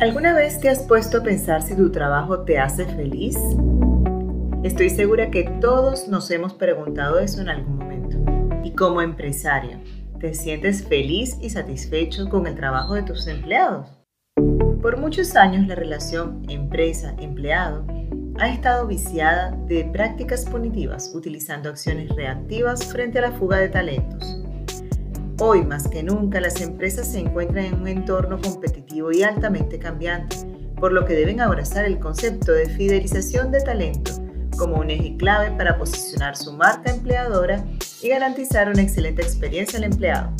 ¿Alguna vez te has puesto a pensar si tu trabajo te hace feliz? Estoy segura que todos nos hemos preguntado eso en algún momento. Y como empresario, ¿te sientes feliz y satisfecho con el trabajo de tus empleados? Por muchos años la relación empresa-empleado ha estado viciada de prácticas punitivas, utilizando acciones reactivas frente a la fuga de talentos. Hoy más que nunca las empresas se encuentran en un entorno competitivo y altamente cambiante, por lo que deben abrazar el concepto de fidelización de talento como un eje clave para posicionar su marca empleadora y garantizar una excelente experiencia al empleado.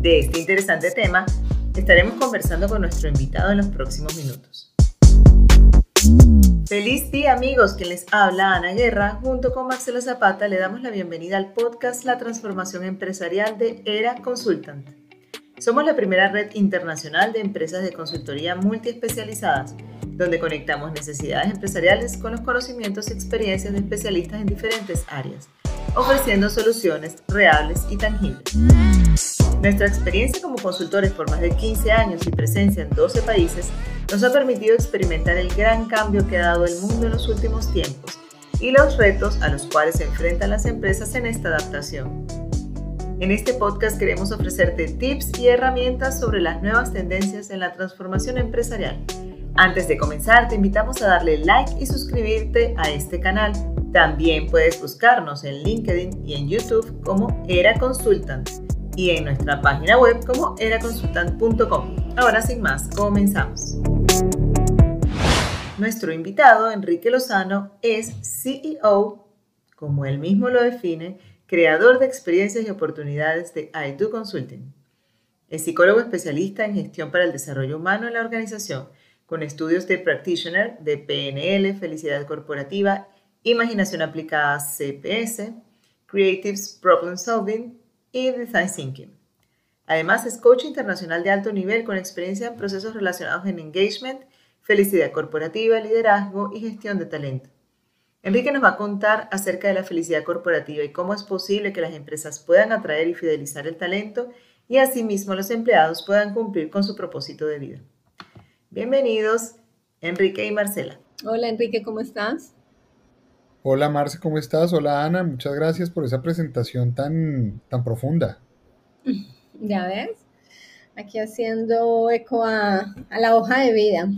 De este interesante tema estaremos conversando con nuestro invitado en los próximos minutos. Feliz día amigos, que les habla Ana Guerra. Junto con Marcelo Zapata le damos la bienvenida al podcast La Transformación Empresarial de ERA Consultant. Somos la primera red internacional de empresas de consultoría multiespecializadas, donde conectamos necesidades empresariales con los conocimientos y experiencias de especialistas en diferentes áreas, ofreciendo soluciones reales y tangibles. Nuestra experiencia como consultores por más de 15 años y presencia en 12 países nos ha permitido experimentar el gran cambio que ha dado el mundo en los últimos tiempos y los retos a los cuales se enfrentan las empresas en esta adaptación. En este podcast queremos ofrecerte tips y herramientas sobre las nuevas tendencias en la transformación empresarial. Antes de comenzar, te invitamos a darle like y suscribirte a este canal. También puedes buscarnos en LinkedIn y en YouTube como Era Consultant y en nuestra página web como eraconsultant.com. Ahora sin más, comenzamos. Nuestro invitado, Enrique Lozano, es CEO, como él mismo lo define, creador de experiencias y oportunidades de iDo Consulting. Es psicólogo especialista en gestión para el desarrollo humano en la organización, con estudios de practitioner de PNL, felicidad corporativa, imaginación aplicada CPS, Creatives Problem Solving y Design Thinking. Además, es coach internacional de alto nivel con experiencia en procesos relacionados en engagement felicidad corporativa, liderazgo y gestión de talento. Enrique nos va a contar acerca de la felicidad corporativa y cómo es posible que las empresas puedan atraer y fidelizar el talento y asimismo los empleados puedan cumplir con su propósito de vida. Bienvenidos, Enrique y Marcela. Hola Enrique, ¿cómo estás? Hola Marce, ¿cómo estás? Hola Ana, muchas gracias por esa presentación tan, tan profunda. Ya ves, aquí haciendo eco a, a la hoja de vida.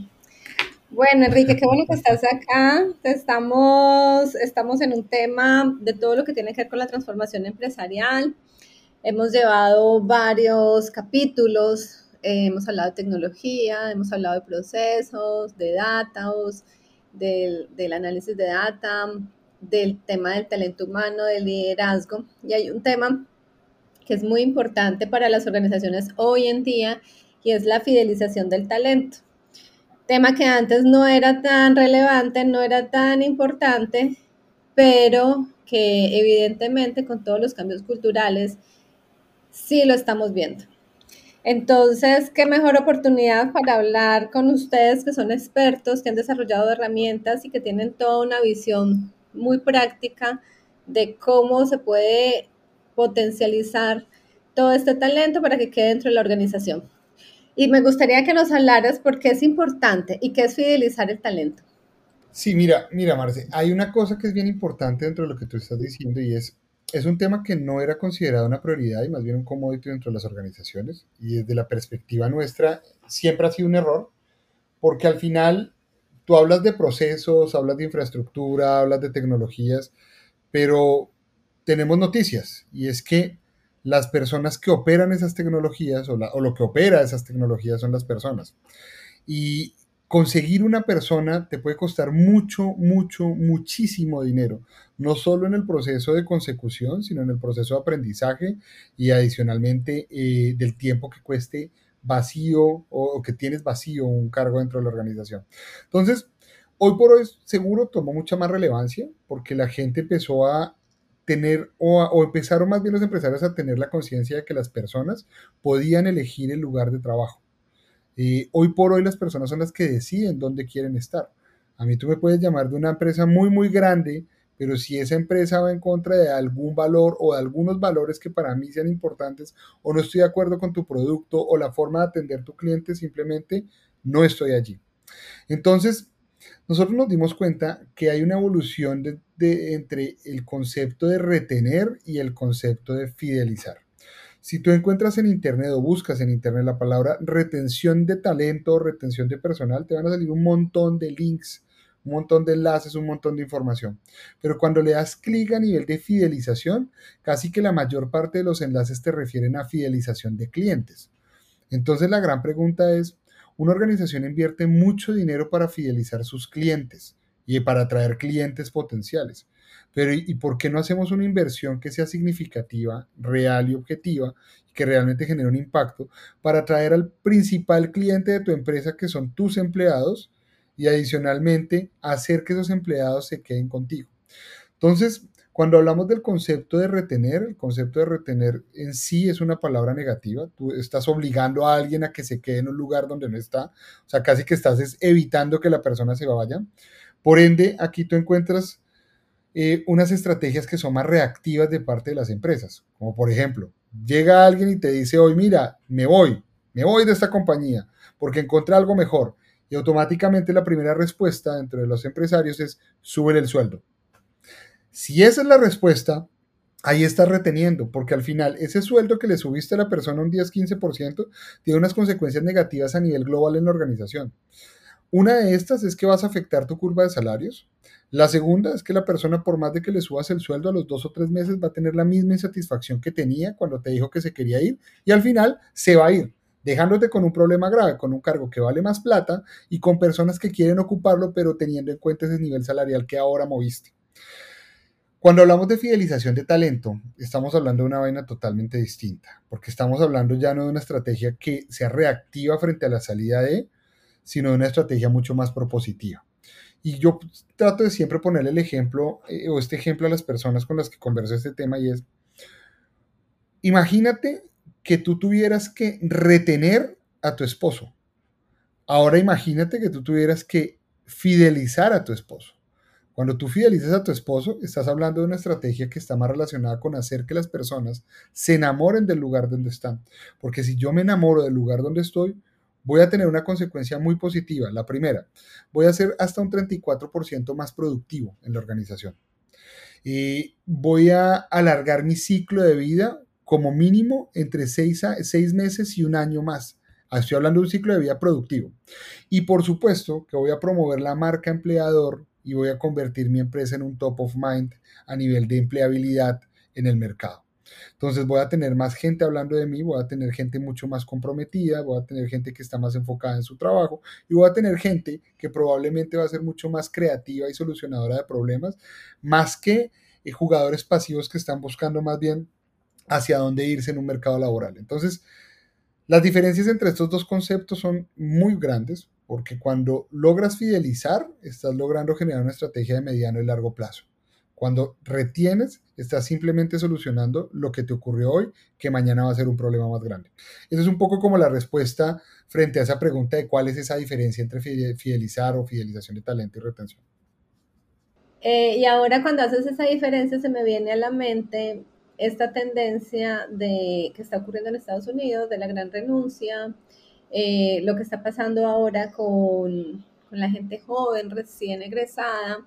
Bueno, Enrique, qué bueno que estás acá. Estamos, estamos en un tema de todo lo que tiene que ver con la transformación empresarial. Hemos llevado varios capítulos, eh, hemos hablado de tecnología, hemos hablado de procesos, de datos, del, del análisis de data, del tema del talento humano, del liderazgo. Y hay un tema que es muy importante para las organizaciones hoy en día y es la fidelización del talento tema que antes no era tan relevante, no era tan importante, pero que evidentemente con todos los cambios culturales sí lo estamos viendo. Entonces, qué mejor oportunidad para hablar con ustedes que son expertos, que han desarrollado herramientas y que tienen toda una visión muy práctica de cómo se puede potencializar todo este talento para que quede dentro de la organización. Y me gustaría que nos hablaras por qué es importante y qué es fidelizar el talento. Sí, mira, mira, Marce, hay una cosa que es bien importante dentro de lo que tú estás diciendo y es, es un tema que no era considerado una prioridad y más bien un commodity dentro de las organizaciones y desde la perspectiva nuestra siempre ha sido un error porque al final tú hablas de procesos, hablas de infraestructura, hablas de tecnologías, pero tenemos noticias y es que las personas que operan esas tecnologías o, lo que opera esas tecnologías son las personas. Y conseguir una persona te puede costar mucho, mucho, muchísimo dinero, no solo en el proceso de consecución, sino en el proceso de aprendizaje y adicionalmente eh, del tiempo que cueste vacío o, que tienes vacío un cargo dentro de la organización. Entonces, hoy por hoy seguro tomó mucha más relevancia porque la gente empezó a tener o, empezaron más bien los empresarios a tener la conciencia de que las personas podían elegir el lugar de trabajo. Eh, hoy por hoy las personas son las que deciden dónde quieren estar. A mí tú me puedes llamar de una empresa muy, muy grande, pero si esa empresa va en contra de algún valor o de algunos valores que para mí sean importantes o no estoy de acuerdo con tu producto o la forma de atender tu cliente, simplemente no estoy allí. Entonces, nosotros nos dimos cuenta que hay una evolución de, entre el concepto de retener y el concepto de fidelizar. Si tú encuentras en Internet o buscas en Internet la palabra retención de talento o retención de personal, te van a salir un montón de links, un montón de enlaces, un montón de información. Pero cuando le das clic a nivel de fidelización, casi que la mayor parte de los enlaces te refieren a fidelización de clientes. Entonces la gran pregunta es, una organización invierte mucho dinero para fidelizar sus clientes y para atraer clientes potenciales. Pero ¿y por qué no hacemos una inversión que sea significativa, real y objetiva, que realmente genere un impacto para atraer al principal cliente de tu empresa, que son tus empleados, y adicionalmente hacer que esos empleados se queden contigo? Entonces, cuando hablamos del concepto de retener, el concepto de retener en sí es una palabra negativa. Tú estás obligando a alguien a que se quede en un lugar donde no está. O sea, casi que estás evitando que la persona se vaya. Por ende, aquí tú encuentras eh, unas estrategias que son más reactivas de parte de las empresas. Como por ejemplo, llega alguien y te dice, hoy mira, me voy, me voy de esta compañía porque encontré algo mejor. Y automáticamente la primera respuesta entre los empresarios es, sube el sueldo. Si esa es la respuesta, ahí estás reteniendo, porque al final ese sueldo que le subiste a la persona un 10-15% tiene unas consecuencias negativas a nivel global en la organización. Una de estas es que vas a afectar tu curva de salarios. La segunda es que la persona, por más de que le subas el sueldo a los dos o tres meses, va a tener la misma insatisfacción que tenía cuando te dijo que se quería ir y al final se va a ir, dejándote con un problema grave, con un cargo que vale más plata y con personas que quieren ocuparlo, pero teniendo en cuenta ese nivel salarial que ahora moviste. Cuando hablamos de fidelización de talento, estamos hablando de una vaina totalmente distinta, porque estamos hablando ya no de una estrategia que sea reactiva frente a la salida de, sino de una estrategia mucho más propositiva. Y yo trato de siempre ponerle el ejemplo, eh, o este ejemplo a las personas con las que converso este tema, y es, imagínate que tú tuvieras que retener a tu esposo. Ahora imagínate que tú tuvieras que fidelizar a tu esposo. Cuando tú fidelizas a tu esposo, estás hablando de una estrategia que está más relacionada con hacer que las personas se enamoren del lugar donde están. Porque si yo me enamoro del lugar donde estoy, voy a tener una consecuencia muy positiva. La primera, voy a ser hasta un 34% más productivo en la organización. Y voy a alargar mi ciclo de vida como mínimo entre seis, seis meses y un año más. Estoy hablando de un ciclo de vida productivo. Y por supuesto que voy a promover la marca empleador y voy a convertir mi empresa en un top of mind a nivel de empleabilidad en el mercado. Entonces voy a tener más gente hablando de mí, voy a tener gente mucho más comprometida, voy a tener gente que está más enfocada en su trabajo y voy a tener gente que probablemente va a ser mucho más creativa y solucionadora de problemas, más que eh, jugadores pasivos que están buscando más bien hacia dónde irse en un mercado laboral. Entonces, las diferencias entre estos dos conceptos son muy grandes porque cuando logras fidelizar, estás logrando generar una estrategia de mediano y largo plazo. Cuando retienes, estás simplemente solucionando lo que te ocurrió hoy, que mañana va a ser un problema más grande. Eso es un poco como la respuesta frente a esa pregunta de cuál es esa diferencia entre fidelizar o fidelización de talento y retención. Eh, y ahora cuando haces esa diferencia se me viene a la mente esta tendencia de que está ocurriendo en Estados Unidos, de la gran renuncia, eh, lo que está pasando ahora con, la gente joven, recién egresada,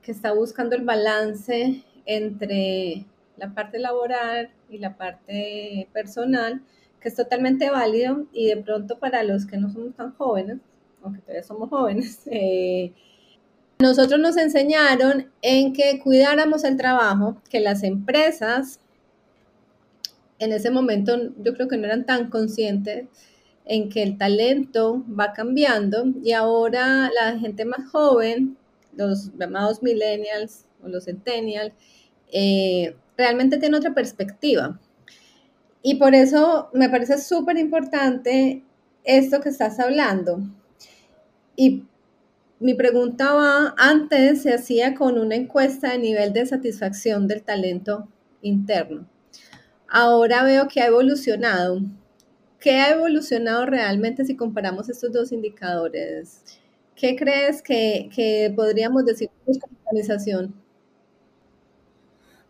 que está buscando el balance entre la parte laboral y la parte personal, que es totalmente válido y de pronto para los que no somos tan jóvenes, aunque todavía somos jóvenes, eh, nosotros nos enseñaron en que cuidáramos el trabajo, que las empresas en ese momento yo creo que no eran tan conscientes en que el talento va cambiando y ahora la gente más joven, los llamados millennials o los centennials, eh, realmente tiene otra perspectiva. Y por eso me parece súper importante esto que estás hablando. Y mi pregunta va, antes se hacía con una encuesta de nivel de satisfacción del talento interno. Ahora veo que ha evolucionado ¿Qué ha evolucionado realmente si comparamos estos dos indicadores? ¿Qué crees que, podríamos decir de organización?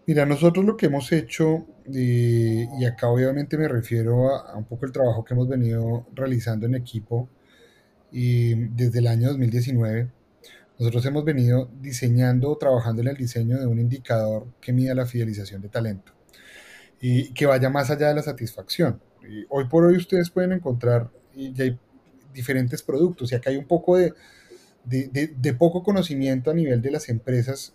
Mira, nosotros lo que hemos hecho, y acá obviamente me refiero a, un poco el trabajo que hemos venido realizando en equipo, y desde el año 2019, nosotros hemos venido diseñando trabajando en el diseño de un indicador que mida la fidelización de talento y que vaya más allá de la satisfacción. hoy por hoy ustedes pueden encontrar diferentes productos y acá hay un poco de, poco conocimiento a nivel de las empresas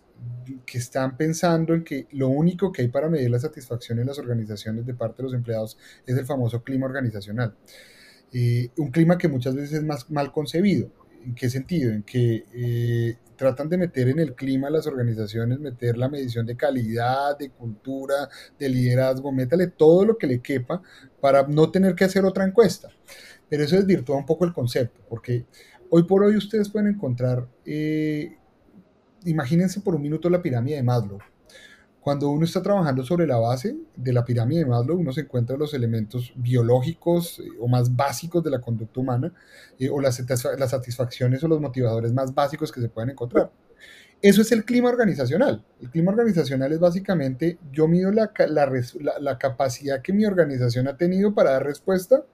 que están pensando en que lo único que hay para medir la satisfacción en las organizaciones de parte de los empleados es el famoso clima organizacional. Eh, un clima que muchas veces es más mal concebido. ¿En qué sentido? En que eh, tratan de meter en el clima las organizaciones, meter la medición de calidad, de cultura, de liderazgo, métale todo lo que le quepa para no tener que hacer otra encuesta. Pero eso desvirtúa un poco el concepto, porque hoy por hoy ustedes pueden encontrar, eh, imagínense por un minuto la pirámide de Maslow. Cuando uno está trabajando sobre la base de la pirámide de Maslow, uno se encuentra los elementos biológicos eh, o más básicos de la conducta humana, eh, o las, satisfacciones o los motivadores más básicos que se pueden encontrar. Eso es el clima organizacional. El clima organizacional es básicamente, yo mido la, capacidad que mi organización ha tenido para dar respuesta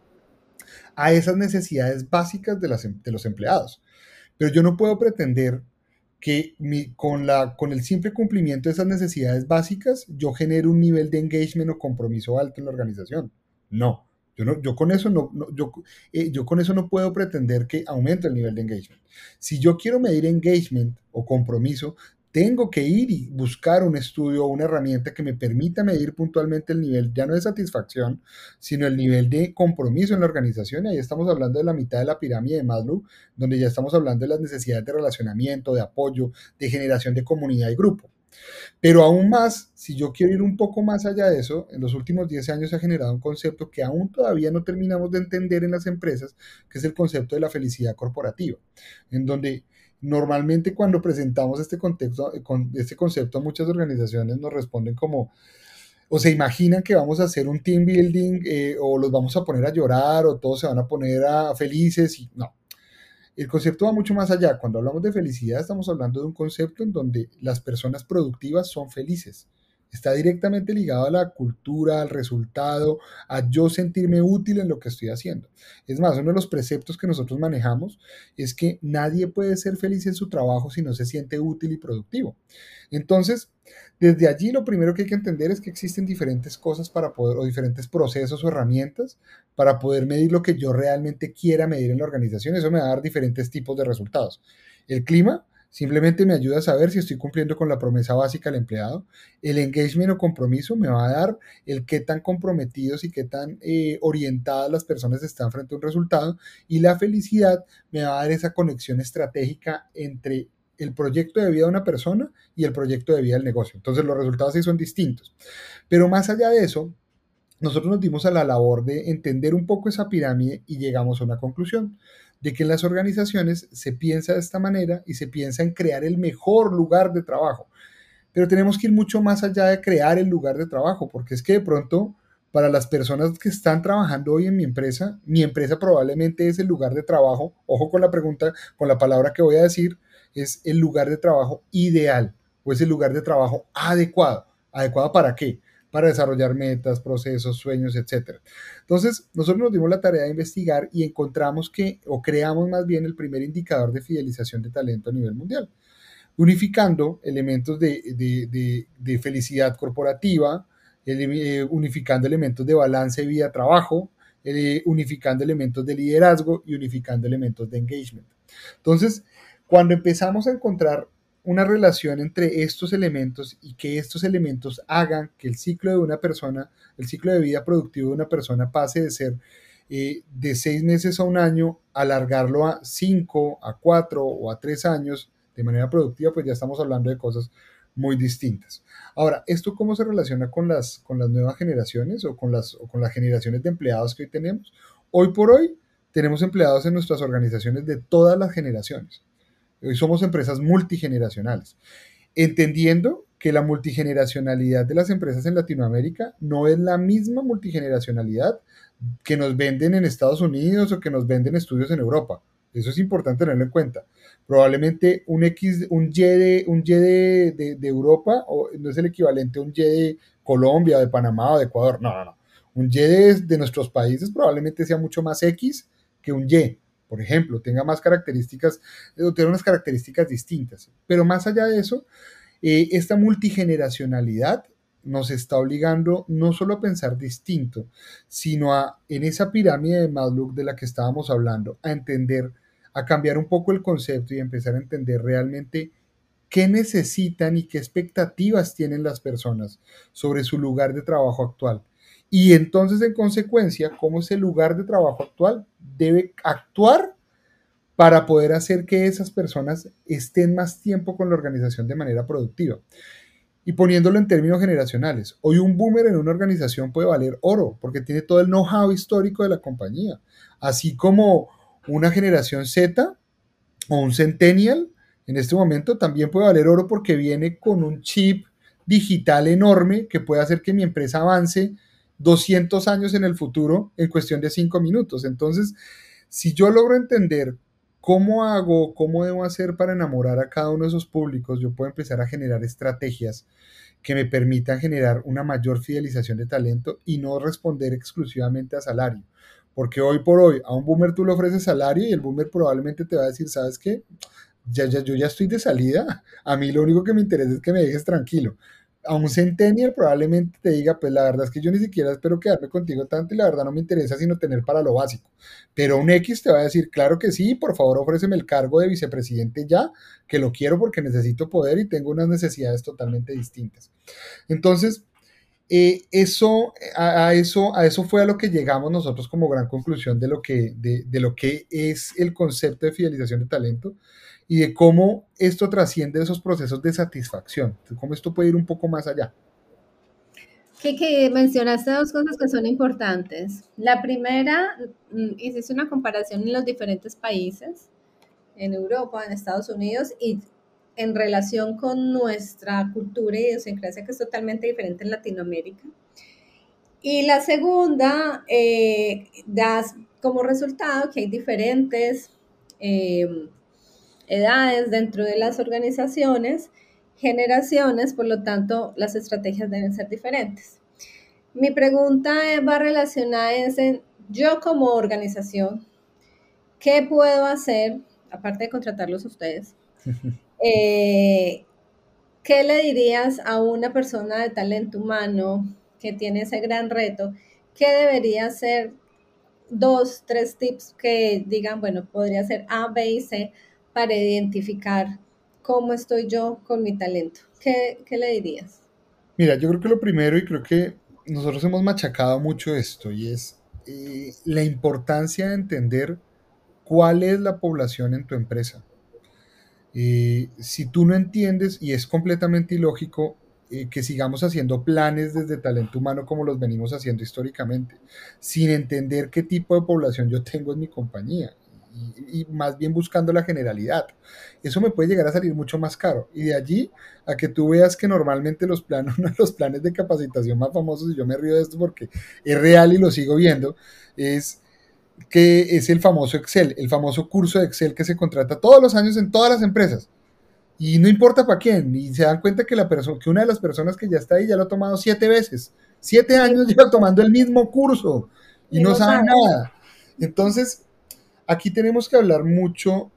a esas necesidades básicas de, em, de los empleados. Pero yo no puedo pretender que con, la, con el simple cumplimiento de esas necesidades básicas yo genere un nivel de engagement o compromiso alto en la organización. No, yo, no, yo, con eso no, yo, eh, yo con eso no puedo pretender que aumente el nivel de engagement. Si yo quiero medir engagement o compromiso, tengo que ir y buscar un estudio o una herramienta que me permita medir puntualmente el nivel, ya no de satisfacción, sino el nivel de compromiso en la organización. Ahí estamos hablando de la mitad de la pirámide de Maslow, donde ya estamos hablando de las necesidades de relacionamiento, de apoyo, de generación de comunidad y grupo. Pero aún más, si yo quiero ir un poco más allá de eso, en los últimos 10 años se ha generado un concepto que aún todavía no terminamos de entender en las empresas, que es el concepto de la felicidad corporativa, en donde Normalmente cuando presentamos este, contexto, con este concepto muchas organizaciones nos responden como, o se imaginan que vamos a hacer un team building eh, o los vamos a poner a llorar o todos se van a poner a felices y no. El concepto va mucho más allá. Cuando hablamos de felicidad estamos hablando de un concepto en donde las personas productivas son felices Está directamente ligado a la cultura, al resultado, a yo sentirme útil en lo que estoy haciendo. Es más, uno de los preceptos que nosotros manejamos es que nadie puede ser feliz en su trabajo si no se siente útil y productivo. Entonces, desde allí lo primero que hay que entender es que existen diferentes cosas para poder, o diferentes procesos o herramientas para poder medir lo que yo realmente quiera medir en la organización. Eso me va a dar diferentes tipos de resultados. El clima, Simplemente me ayuda a saber si estoy cumpliendo con la promesa básica del empleado. El engagement o compromiso me va a dar el qué tan comprometidos y qué tan eh, orientadas las personas están frente a un resultado. Y la felicidad me va a dar esa conexión estratégica entre el proyecto de vida de una persona y el proyecto de vida del negocio. Entonces los resultados sí son distintos. Pero más allá de eso, nosotros nos dimos a la labor de entender un poco esa pirámide y llegamos a una conclusión de que en las organizaciones se piensa de esta manera y se piensa en crear el mejor lugar de trabajo. Pero tenemos que ir mucho más allá de crear el lugar de trabajo, porque es que de pronto para las personas que están trabajando hoy en mi empresa, mi empresa probablemente es el lugar de trabajo, ojo con la pregunta, con la palabra que voy a decir, es el lugar de trabajo ideal o es el lugar de trabajo adecuado. ¿Adecuado para qué? Para desarrollar metas, procesos, sueños, etc. Entonces, nosotros nos dimos la tarea de investigar y encontramos que, o creamos más bien el primer indicador de fidelización de talento a nivel mundial, unificando elementos de, felicidad corporativa, eh, unificando elementos de balance vida-trabajo, eh, unificando elementos de liderazgo y unificando elementos de engagement. Entonces, cuando empezamos a encontrar una relación entre estos elementos y que estos elementos hagan que el ciclo de una persona, el ciclo de vida productivo de una persona pase de ser eh, de seis meses a un año, alargarlo a cinco, a cuatro o a tres años de manera productiva, pues ya estamos hablando de cosas muy distintas. Ahora, ¿esto cómo se relaciona con las, con las nuevas generaciones o con, las, o con las generaciones de empleados que hoy tenemos? Hoy por hoy tenemos empleados en nuestras organizaciones de todas las generaciones. Hoy somos empresas multigeneracionales, entendiendo que la multigeneracionalidad de las empresas en Latinoamérica no es la misma multigeneracionalidad que nos venden en Estados Unidos o que nos venden estudios en Europa. Eso es importante tenerlo en cuenta. Probablemente un X, un Y de, un y de, Europa o no es el equivalente a un Y de Colombia, de Panamá o de Ecuador. No, no, no. Un Y de, de nuestros países probablemente sea mucho más X que un Y por ejemplo, tenga más características, o tenga unas características distintas. Pero más allá de eso, eh, esta multigeneracionalidad nos está obligando no solo a pensar distinto, sino a, en esa pirámide de Maslow de la que estábamos hablando, a entender, a cambiar un poco el concepto y empezar a entender realmente qué necesitan y qué expectativas tienen las personas sobre su lugar de trabajo actual. Y entonces, en consecuencia, cómo ese lugar de trabajo actual debe actuar para poder hacer que esas personas estén más tiempo con la organización de manera productiva. Y poniéndolo en términos generacionales, hoy un boomer en una organización puede valer oro porque tiene todo el know-how histórico de la compañía, así como una generación Z o un centennial en este momento también puede valer oro porque viene con un chip digital enorme que puede hacer que mi empresa avance 200 años en el futuro en cuestión de 5 minutos. Entonces, si yo logro entender ¿Cómo hago, cómo debo hacer para enamorar a cada uno de esos públicos? Yo puedo empezar a generar estrategias que me permitan generar una mayor fidelización de talento y no responder exclusivamente a salario. Porque hoy por hoy a un boomer tú le ofreces salario y el boomer probablemente te va a decir, ¿sabes qué? Ya, ya, yo ya estoy de salida. A mí lo único que me interesa es que me dejes tranquilo a un centennial probablemente te diga, pues la verdad es que yo ni siquiera espero quedarme contigo tanto y la verdad no me interesa sino tener para lo básico. Pero un X te va a decir, claro que sí, por favor ofréceme el cargo de vicepresidente ya, que lo quiero porque necesito poder y tengo unas necesidades totalmente distintas. Entonces, eh, eso, a, eso, a eso fue a lo que llegamos nosotros como gran conclusión de lo que, de, de lo que es el concepto de fidelización de talento y de cómo esto trasciende esos procesos de satisfacción, cómo esto puede ir un poco más allá. Que, mencionaste dos cosas que son importantes. La primera, mm, hiciste una comparación en los diferentes países, en Europa, en Estados Unidos, y en relación con nuestra cultura y idiosincrasia, que es totalmente diferente en Latinoamérica. Y la segunda, eh, das como resultado que hay diferentes eh, edades dentro de las organizaciones, generaciones, por lo tanto las estrategias deben ser diferentes. Mi pregunta va relacionada en yo como organización, ¿qué puedo hacer, aparte de contratarlos a ustedes? Eh, ¿Qué le dirías a una persona de talento humano que tiene ese gran reto? ¿Qué debería hacer? Dos, tres tips que digan, bueno, podría ser A, B y C para identificar cómo estoy yo con mi talento? ¿Qué, le dirías? Mira, yo creo que lo primero, y creo que nosotros hemos machacado mucho esto, y es eh, la importancia de entender cuál es la población en tu empresa. Eh, si tú no entiendes, y es completamente ilógico, eh, que sigamos haciendo planes desde talento humano como los venimos haciendo históricamente, sin entender qué tipo de población yo tengo en mi compañía y, más bien buscando la generalidad. Eso me puede llegar a salir mucho más caro. Y de allí a que tú veas que normalmente los planes, los planes de capacitación más famosos, y yo me río de esto porque es real y lo sigo viendo, es que es el famoso Excel, el famoso curso de Excel que se contrata todos los años en todas las empresas. Y no importa para quién, y se dan cuenta que, la que una de las personas que ya está ahí ya lo ha tomado siete veces. Siete años lleva tomando el mismo curso y, no, sabe nada. Entonces, Aquí tenemos que hablar mucho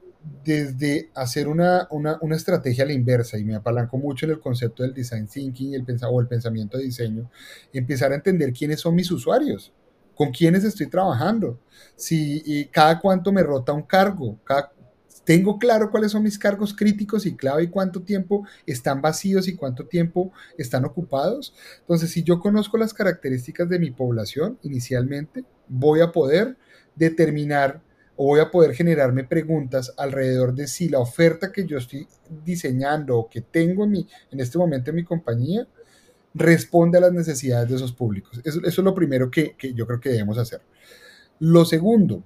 desde hacer una, estrategia a la inversa, y me apalanco mucho en el concepto del design thinking el o el pensamiento de diseño, empezar a entender quiénes son mis usuarios, con quiénes estoy trabajando, si y cada cuánto me rota un cargo, tengo claro cuáles son mis cargos críticos y clave y cuánto tiempo están vacíos y cuánto tiempo están ocupados. Entonces, si yo conozco las características de mi población inicialmente, voy a poder determinar o voy a poder generarme preguntas alrededor de si la oferta que yo estoy diseñando o que tengo en, mi, en este momento en mi compañía responde a las necesidades de esos públicos. Eso, es lo primero que, yo creo que debemos hacer. Lo segundo,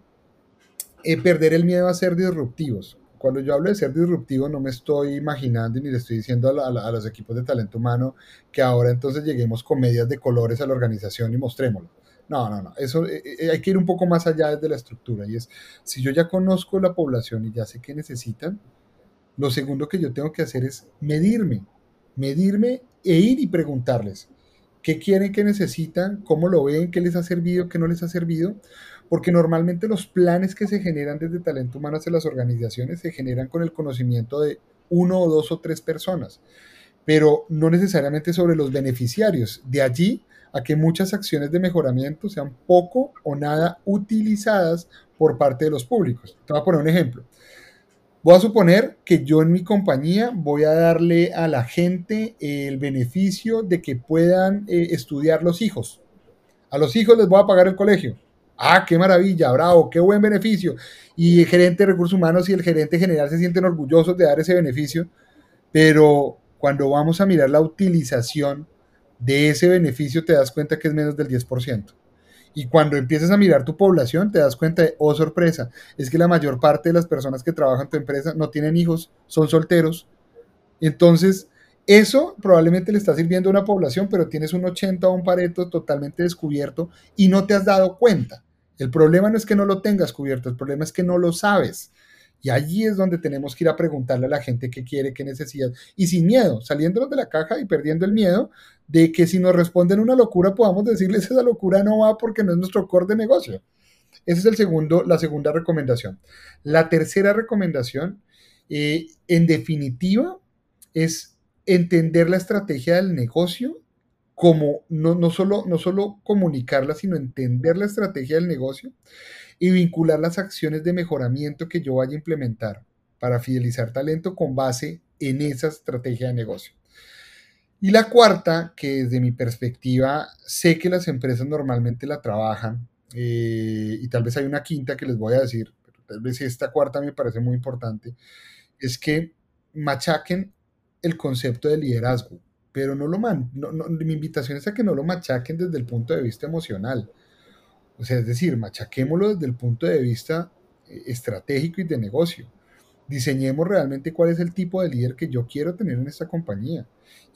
eh, perder el miedo a ser disruptivos. Cuando yo hablo de ser disruptivo, no me estoy imaginando ni le estoy diciendo a, a los equipos de talento humano que ahora entonces lleguemos con medias de colores a la organización y mostrémoslo no, no, no. Eso eh, eh, hay que ir un poco más allá desde la estructura. Y es, si yo ya conozco la población y ya sé qué necesitan, lo segundo que yo tengo que hacer es medirme, medirme e ir y preguntarles qué quieren, qué necesitan, cómo lo ven, qué les ha servido, qué no les ha servido, porque normalmente los planes que se generan desde talento humano hacia las organizaciones se generan con el conocimiento de uno o dos o tres personas, pero no necesariamente sobre los beneficiarios. De allí a que muchas acciones de mejoramiento sean poco o nada utilizadas por parte de los públicos. Te voy a poner un ejemplo. Voy a suponer que yo en mi compañía voy a darle a la gente el beneficio de que puedan eh, estudiar los hijos. A los hijos les voy a pagar el colegio. Ah, qué maravilla, bravo, qué buen beneficio. Y el gerente de recursos humanos y el gerente general se sienten orgullosos de dar ese beneficio, pero cuando vamos a mirar la utilización de ese beneficio te das cuenta que es menos del 10%. Y cuando empiezas a mirar tu población, te das cuenta de, oh sorpresa, es que la mayor parte de las personas que trabajan en tu empresa no tienen hijos, son solteros. Entonces, eso probablemente le está sirviendo a una población, pero tienes un 80 o un pareto totalmente descubierto y no te has dado cuenta. El problema no es que no lo tengas cubierto, el problema es que no lo sabes. Y allí es donde tenemos que ir a preguntarle a la gente qué quiere, qué necesita. Y sin miedo, saliéndonos de la caja y perdiendo el miedo de que si nos responden una locura, podamos decirles esa locura no va porque no es nuestro core de negocio. Esa es el segundo, la segunda recomendación. La tercera recomendación, eh, en definitiva, es entender la estrategia del negocio como no, no, solo, no solo comunicarla, sino entender la estrategia del negocio y vincular las acciones de mejoramiento que yo vaya a implementar para fidelizar talento con base en esa estrategia de negocio. Y la cuarta, que desde mi perspectiva sé que las empresas normalmente la trabajan, eh, y tal vez hay una quinta que les voy a decir, pero tal vez esta cuarta me parece muy importante, es que machaquen el concepto de liderazgo, pero no lo man, mi invitación es a que no lo machaquen desde el punto de vista emocional. O sea, es decir, machaquémoslo desde el punto de vista eh, estratégico y de negocio. Diseñemos realmente cuál es el tipo de líder que yo quiero tener en esta compañía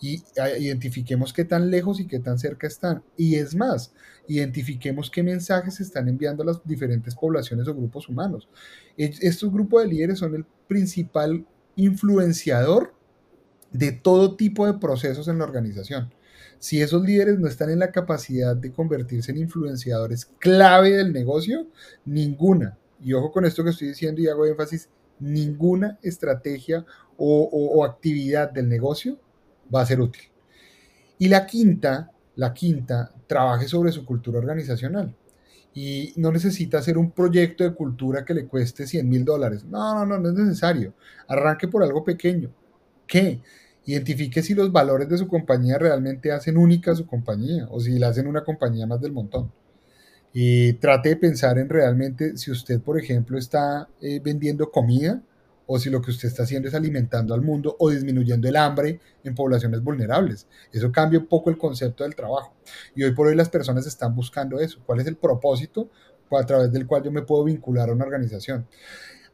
y ah, identifiquemos qué tan lejos y qué tan cerca están. Y es más, identifiquemos qué mensajes están enviando a las diferentes poblaciones o grupos humanos. Estos grupos de líderes son el principal influenciador de todo tipo de procesos en la organización. Si esos líderes no están en la capacidad de convertirse en influenciadores clave del negocio, ninguna, y ojo con esto que estoy diciendo y hago énfasis, ninguna estrategia o, actividad del negocio va a ser útil. Y la quinta, la quinta, trabaje sobre su cultura organizacional. Y no necesita hacer un proyecto de cultura que le cueste 100 mil dólares. No, no, no, no es necesario. Arranque por algo pequeño. ¿Qué? Identifique si los valores de su compañía realmente hacen única su compañía o si la hacen una compañía más del montón. Y trate de pensar en realmente si usted, por ejemplo, está eh, vendiendo comida o si lo que usted está haciendo es alimentando al mundo o disminuyendo el hambre en poblaciones vulnerables. Eso cambia un poco el concepto del trabajo. Y hoy por hoy las personas están buscando eso. ¿Cuál es el propósito a través del cual yo me puedo vincular a una organización?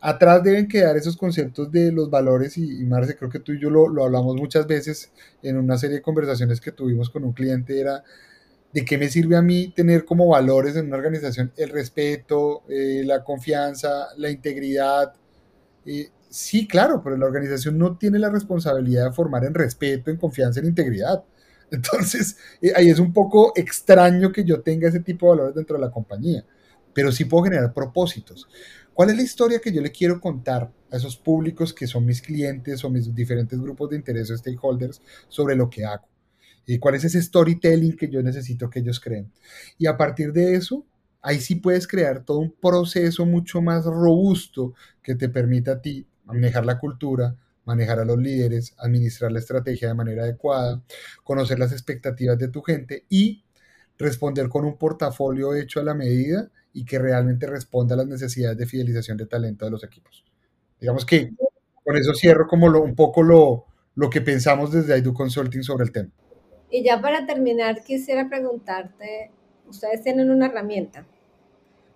Atrás deben quedar esos conceptos de los valores y, Marce, creo que tú y yo lo, hablamos muchas veces en una serie de conversaciones que tuvimos con un cliente, era de qué me sirve a mí tener como valores en una organización el respeto, eh, la confianza, la integridad. Eh, sí, claro, pero la organización no tiene la responsabilidad de formar en respeto, en confianza, en integridad. Entonces, eh, ahí es un poco extraño que yo tenga ese tipo de valores dentro de la compañía, pero sí puedo generar propósitos. ¿Cuál es la historia que yo le quiero contar a esos públicos que son mis clientes o mis diferentes grupos de interés o stakeholders sobre lo que hago? ¿Y cuál es ese storytelling que yo necesito que ellos creen? Y a partir de eso, ahí sí puedes crear todo un proceso mucho más robusto que te permita a ti manejar la cultura, manejar a los líderes, administrar la estrategia de manera adecuada, conocer las expectativas de tu gente y responder con un portafolio hecho a la medida y que realmente responda a las necesidades de fidelización de talento de los equipos. Digamos que con eso cierro como lo, un poco lo, lo que pensamos desde IDU Consulting sobre el tema. Y ya para terminar, quisiera preguntarte, ustedes tienen una herramienta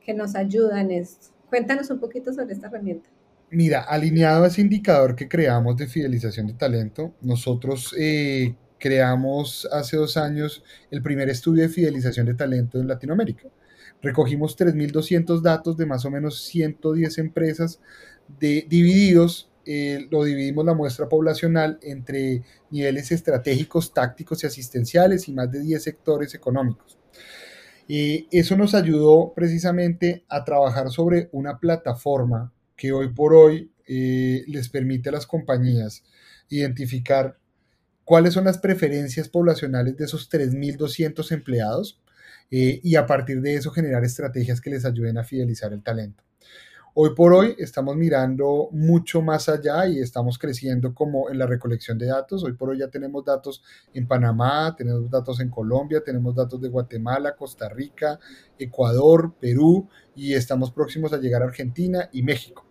que nos ayuda en esto. Cuéntanos un poquito sobre esta herramienta. Mira, alineado a ese indicador que creamos de fidelización de talento, nosotros eh, creamos hace dos años el primer estudio de fidelización de talento en Latinoamérica. Recogimos 3.200 datos de más o menos 110 empresas divididos. Eh, lo dividimos la muestra poblacional entre niveles estratégicos, tácticos y asistenciales y más de 10 sectores económicos. Y eso nos ayudó precisamente a trabajar sobre una plataforma que hoy por hoy eh, les permite a las compañías identificar cuáles son las preferencias poblacionales de esos 3.200 empleados eh, y a partir de eso generar estrategias que les ayuden a fidelizar el talento. Hoy por hoy estamos mirando mucho más allá y estamos creciendo como en la recolección de datos. Hoy por hoy ya tenemos datos en Panamá, tenemos datos en Colombia, tenemos datos de Guatemala, Costa Rica, Ecuador, Perú y estamos próximos a llegar a Argentina y México.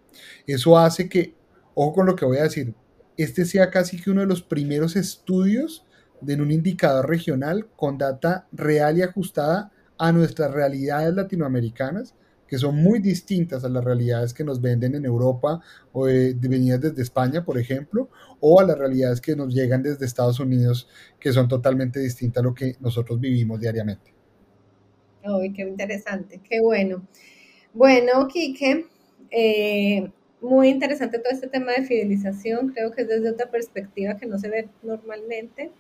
Eso hace que, ojo con lo que voy a decir, este sea casi que uno de los primeros estudios de un indicador regional con data real y ajustada a nuestras realidades latinoamericanas que son muy distintas a las realidades que nos venden en Europa o venidas desde España, por ejemplo, o a las realidades que nos llegan desde Estados Unidos, que son totalmente distintas a lo que nosotros vivimos diariamente. Uy, qué interesante, qué bueno. Bueno, Quique, eh, muy interesante todo este tema de fidelización, creo que es desde otra perspectiva que no se ve normalmente.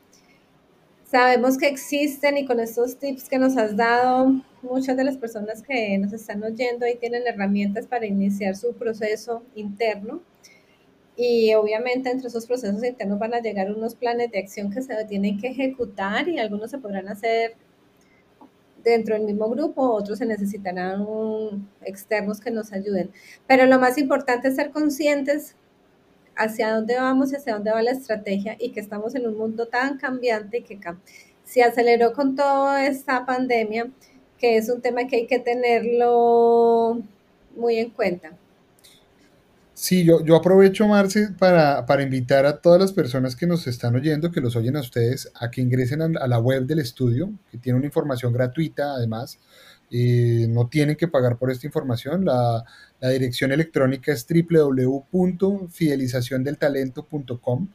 Sabemos que existen y con estos tips que nos has dado, muchas de las personas que nos están oyendo ahí tienen herramientas para iniciar su proceso interno. Y obviamente entre esos procesos internos van a llegar unos planes de acción que se tienen que ejecutar y algunos se podrán hacer dentro del mismo grupo, otros se necesitarán externos que nos ayuden. Pero lo más importante es ser conscientes hacia dónde vamos y hacia dónde va la estrategia y que estamos en un mundo tan cambiante que se aceleró con toda esta pandemia, que es un tema que hay que tenerlo muy en cuenta. Sí, yo, yo aprovecho, Marce, para, invitar a todas las personas que nos están oyendo, que los oyen a ustedes, a que ingresen a, la web del estudio, que tiene una información gratuita además. Eh, no tienen que pagar por esta información. La, la dirección electrónica es www.fidelizaciondeltalento.com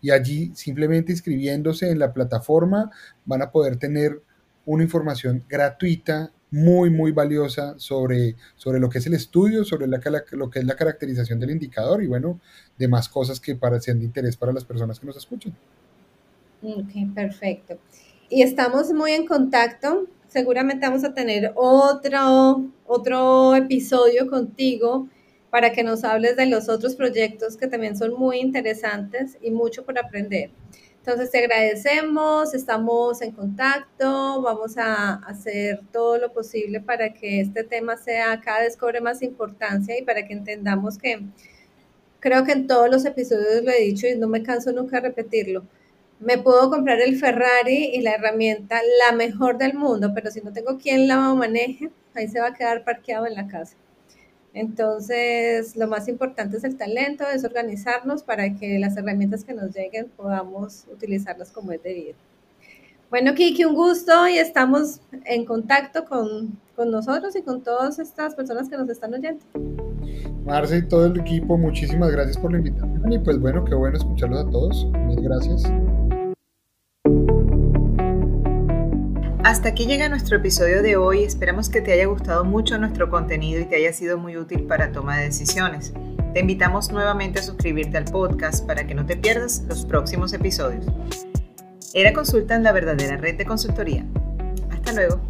y allí simplemente inscribiéndose en la plataforma van a poder tener una información gratuita muy, muy valiosa sobre, sobre lo que es el estudio, sobre la, lo que es la caracterización del indicador y bueno, demás cosas que parecen de interés para las personas que nos escuchan. Ok, perfecto. Y estamos muy en contacto seguramente vamos a tener otro, otro episodio contigo para que nos hables de los otros proyectos que también son muy interesantes y mucho por aprender. Entonces te agradecemos, estamos en contacto, vamos a hacer todo lo posible para que este tema sea cada vez cobre más importancia y para que entendamos que creo que en todos los episodios lo he dicho y no me canso nunca de repetirlo me puedo comprar el Ferrari y la herramienta la mejor del mundo, pero si no tengo quien la maneje, ahí se va a quedar parqueado en la casa. Entonces, lo más importante es el talento, es organizarnos para que las herramientas que nos lleguen podamos utilizarlas como es debido. Bueno, Kiki, un gusto y estamos en contacto con, con nosotros y con todas estas personas que nos están oyendo. Marce y todo el equipo, muchísimas gracias por la invitación y pues bueno, qué bueno escucharlos a todos. Mil gracias. Hasta aquí llega nuestro episodio de hoy. Esperamos que te haya gustado mucho nuestro contenido y te haya sido muy útil para toma de decisiones. Te invitamos nuevamente a suscribirte al podcast para que no te pierdas los próximos episodios. Era Consulta en la verdadera red de consultoría. Hasta luego.